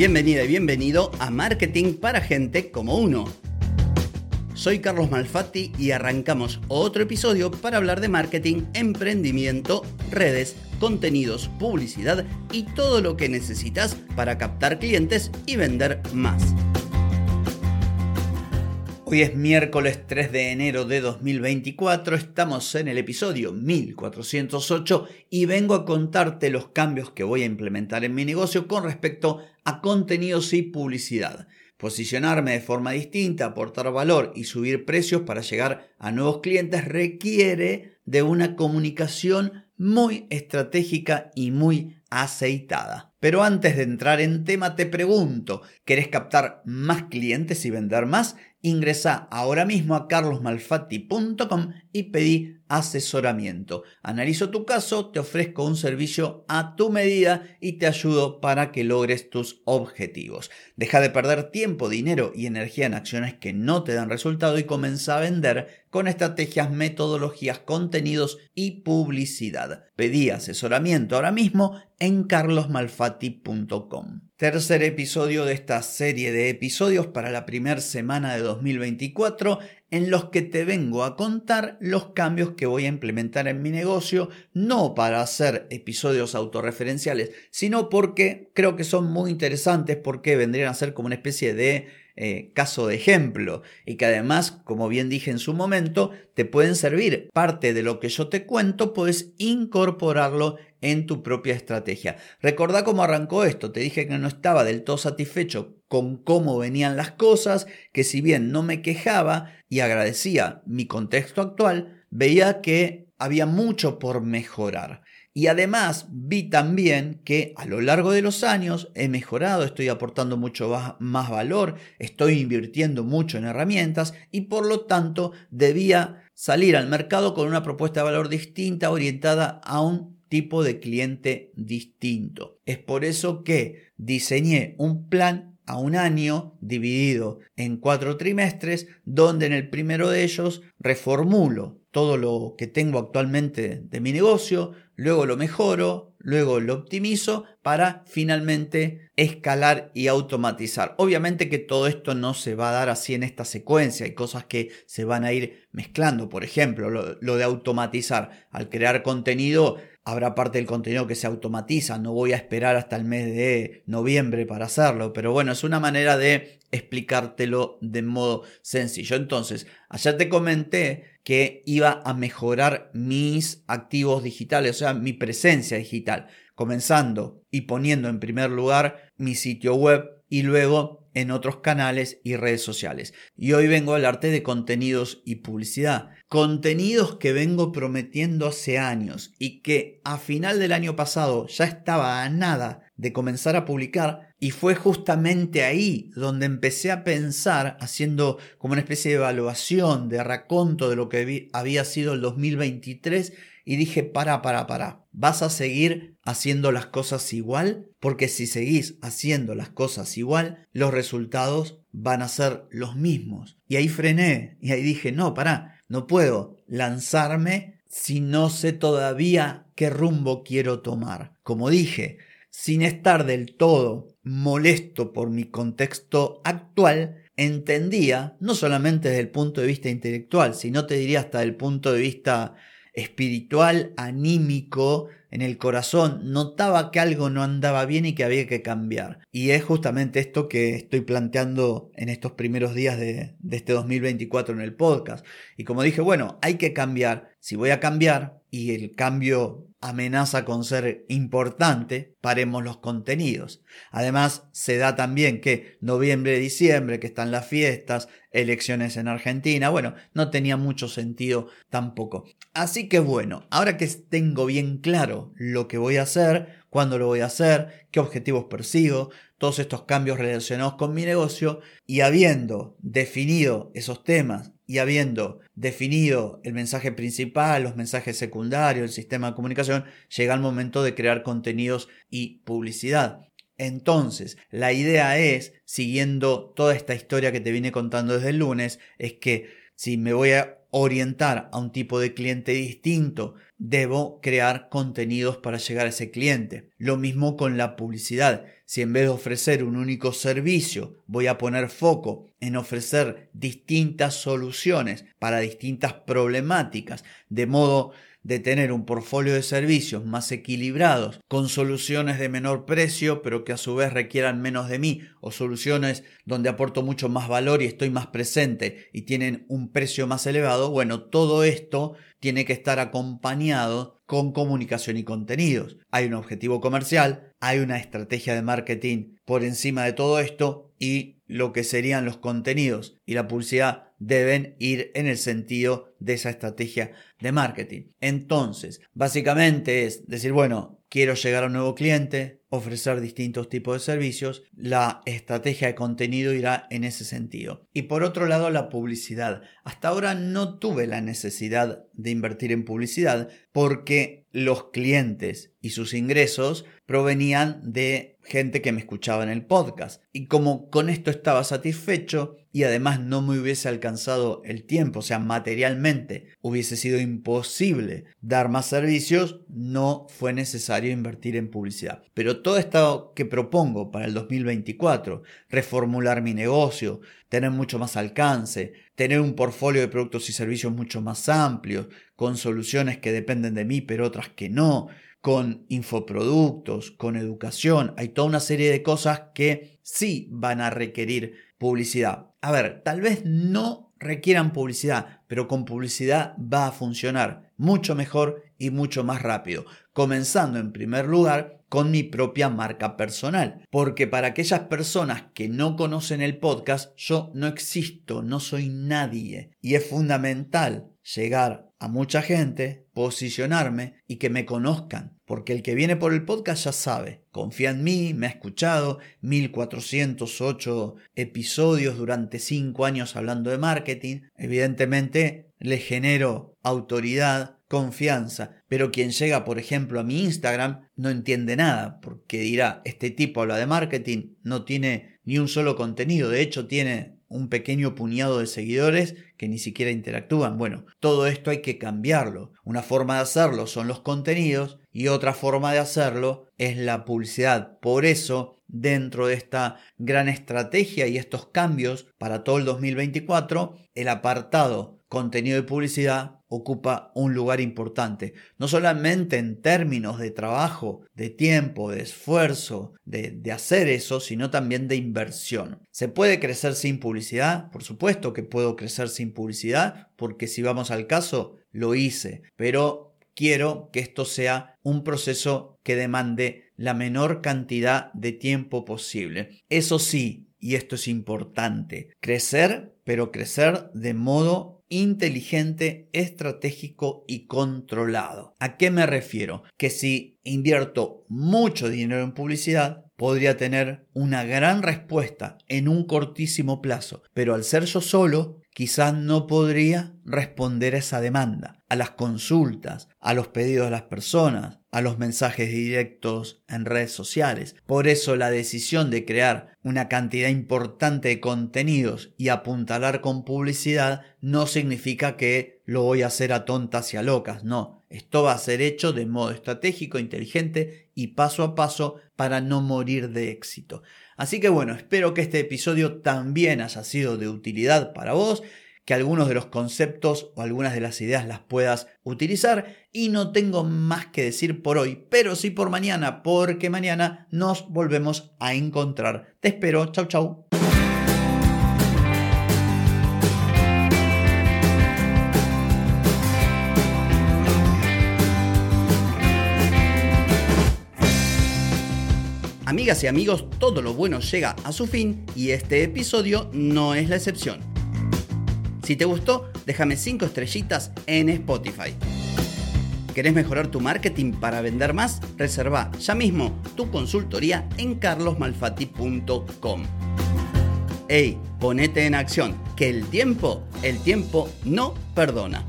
Bienvenida y bienvenido a Marketing para Gente como Uno. Soy Carlos Malfatti y arrancamos otro episodio para hablar de marketing, emprendimiento, redes, contenidos, publicidad y todo lo que necesitas para captar clientes y vender más. Hoy es miércoles 3 de enero de 2024, estamos en el episodio 1408 y vengo a contarte los cambios que voy a implementar en mi negocio con respecto a contenidos y publicidad. Posicionarme de forma distinta, aportar valor y subir precios para llegar a nuevos clientes requiere de una comunicación muy estratégica y muy aceitada. Pero antes de entrar en tema te pregunto, ¿querés captar más clientes y vender más? Ingresa ahora mismo a carlosmalfatti.com y pedí asesoramiento. Analizo tu caso, te ofrezco un servicio a tu medida y te ayudo para que logres tus objetivos. Deja de perder tiempo, dinero y energía en acciones que no te dan resultado y comienza a vender con estrategias, metodologías, contenidos y publicidad. Pedí asesoramiento ahora mismo en carlosmalfatti.com. Tercer episodio de esta serie de episodios para la primera semana de 2024 en los que te vengo a contar los cambios que voy a implementar en mi negocio, no para hacer episodios autorreferenciales, sino porque creo que son muy interesantes porque vendrían a ser como una especie de eh, caso de ejemplo y que además, como bien dije en su momento, te pueden servir. Parte de lo que yo te cuento, puedes incorporarlo en tu propia estrategia. Recordá cómo arrancó esto. Te dije que no estaba del todo satisfecho con cómo venían las cosas, que si bien no me quejaba y agradecía mi contexto actual, veía que había mucho por mejorar. Y además vi también que a lo largo de los años he mejorado, estoy aportando mucho más valor, estoy invirtiendo mucho en herramientas y por lo tanto debía salir al mercado con una propuesta de valor distinta orientada a un tipo de cliente distinto. Es por eso que diseñé un plan a un año dividido en cuatro trimestres, donde en el primero de ellos reformulo todo lo que tengo actualmente de mi negocio, luego lo mejoro, luego lo optimizo para finalmente escalar y automatizar. Obviamente que todo esto no se va a dar así en esta secuencia, hay cosas que se van a ir mezclando, por ejemplo, lo, lo de automatizar. Al crear contenido habrá parte del contenido que se automatiza, no voy a esperar hasta el mes de noviembre para hacerlo, pero bueno, es una manera de explicártelo de modo sencillo. Entonces, ayer te comenté que iba a mejorar mis activos digitales, o sea, mi presencia digital, comenzando y poniendo en primer lugar mi sitio web y luego en otros canales y redes sociales. Y hoy vengo a hablarte de contenidos y publicidad. Contenidos que vengo prometiendo hace años y que a final del año pasado ya estaba a nada de comenzar a publicar y fue justamente ahí donde empecé a pensar, haciendo como una especie de evaluación, de raconto de lo que había sido el 2023 y dije, para, para, para, ¿vas a seguir haciendo las cosas igual? Porque si seguís haciendo las cosas igual, los resultados van a ser los mismos. Y ahí frené y ahí dije, no, para, no puedo lanzarme si no sé todavía qué rumbo quiero tomar. Como dije, sin estar del todo molesto por mi contexto actual, entendía, no solamente desde el punto de vista intelectual, sino te diría hasta el punto de vista espiritual, anímico, en el corazón, notaba que algo no andaba bien y que había que cambiar. Y es justamente esto que estoy planteando en estos primeros días de, de este 2024 en el podcast. Y como dije, bueno, hay que cambiar. Si voy a cambiar y el cambio amenaza con ser importante, paremos los contenidos. Además, se da también que noviembre, diciembre, que están las fiestas, elecciones en Argentina, bueno, no tenía mucho sentido tampoco. Así que bueno, ahora que tengo bien claro lo que voy a hacer, cuándo lo voy a hacer, qué objetivos persigo, todos estos cambios relacionados con mi negocio y habiendo definido esos temas y habiendo definido el mensaje principal, los mensajes secundarios, el sistema de comunicación, llega el momento de crear contenidos y publicidad. Entonces, la idea es, siguiendo toda esta historia que te vine contando desde el lunes, es que Si me voy a orientar a un tipo de cliente distinto, debo crear contenidos para llegar a ese cliente. Lo mismo con la publicidad. Si en vez de ofrecer un único servicio, voy a poner foco en ofrecer distintas soluciones para distintas problemáticas, de modo de tener un portfolio de servicios más equilibrados, con soluciones de menor precio, pero que a su vez requieran menos de mí, o soluciones donde aporto mucho más valor y estoy más presente y tienen un precio más elevado, bueno, todo esto tiene que estar acompañado con comunicación y contenidos. Hay un objetivo comercial, hay una estrategia de marketing por encima de todo esto y lo que serían los contenidos y la publicidad deben ir en el sentido de esa estrategia de marketing. Entonces, básicamente es decir, bueno, quiero llegar a un nuevo cliente, ofrecer distintos tipos de servicios, la estrategia de contenido irá en ese sentido. Y por otro lado, la publicidad. Hasta ahora no tuve la necesidad de invertir en publicidad porque los clientes y sus ingresos provenían de gente que me escuchaba en el podcast. Y como con esto estaba satisfecho y además no me hubiese alcanzado el tiempo, o sea, materialmente hubiese sido imposible dar más servicios, no fue necesario invertir en publicidad. Pero todo esto que propongo para el 2024, reformular mi negocio, tener mucho más alcance, tener un portfolio de productos y servicios mucho más amplios, con soluciones que dependen de mí pero otras que no, con infoproductos, con educación. Hay toda una serie de cosas que sí van a requerir publicidad. A ver, tal vez no requieran publicidad, pero con publicidad va a funcionar mucho mejor y mucho más rápido. Comenzando en primer lugar con mi propia marca personal. Porque para aquellas personas que no conocen el podcast, yo no existo, no soy nadie. Y es fundamental llegar a mucha gente, posicionarme y que me conozcan. Porque el que viene por el podcast ya sabe, confía en mí, me ha escuchado, 1408 episodios durante 5 años hablando de marketing. Evidentemente le genero autoridad, confianza, pero quien llega, por ejemplo, a mi Instagram no entiende nada, porque dirá, este tipo habla de marketing, no tiene ni un solo contenido, de hecho tiene un pequeño puñado de seguidores que ni siquiera interactúan. Bueno, todo esto hay que cambiarlo. Una forma de hacerlo son los contenidos y otra forma de hacerlo es la publicidad. Por eso, dentro de esta gran estrategia y estos cambios para todo el 2024, el apartado contenido de publicidad ocupa un lugar importante, no solamente en términos de trabajo, de tiempo, de esfuerzo, de, de, hacer eso, sino también de inversión. ¿Se puede crecer sin publicidad? Por supuesto que puedo crecer sin publicidad, porque si vamos al caso, lo hice, pero quiero que esto sea un proceso que demande la menor cantidad de tiempo posible. Eso sí, y esto es importante, crecer, pero crecer de modo inteligente, estratégico y controlado. ¿A qué me refiero? Que si invierto mucho dinero en publicidad, podría tener una gran respuesta en un cortísimo plazo, pero al ser yo solo, quizás no podría responder a esa demanda, a las consultas, a los pedidos de las personas, a los mensajes directos en redes sociales. Por eso la decisión de crear una cantidad importante de contenidos y apuntalar con publicidad no significa que lo voy a hacer a tontas y a locas, no. Esto va a ser hecho de modo estratégico, inteligente y paso a paso para no morir de éxito. Así que bueno, espero que este episodio también haya sido de utilidad para vos que algunos de los conceptos o algunas de las ideas las puedas utilizar y no tengo más que decir por hoy, pero sí por mañana, porque mañana nos volvemos a encontrar. Te espero, chau chau. Amigas y amigos, todo lo bueno llega a su fin y este episodio no es la excepción. Si te gustó, déjame 5 estrellitas en Spotify. ¿Querés mejorar tu marketing para vender más? Reserva ya mismo tu consultoría en carlosmalfati.com. Ey, ponete en acción, que el tiempo, el tiempo no perdona.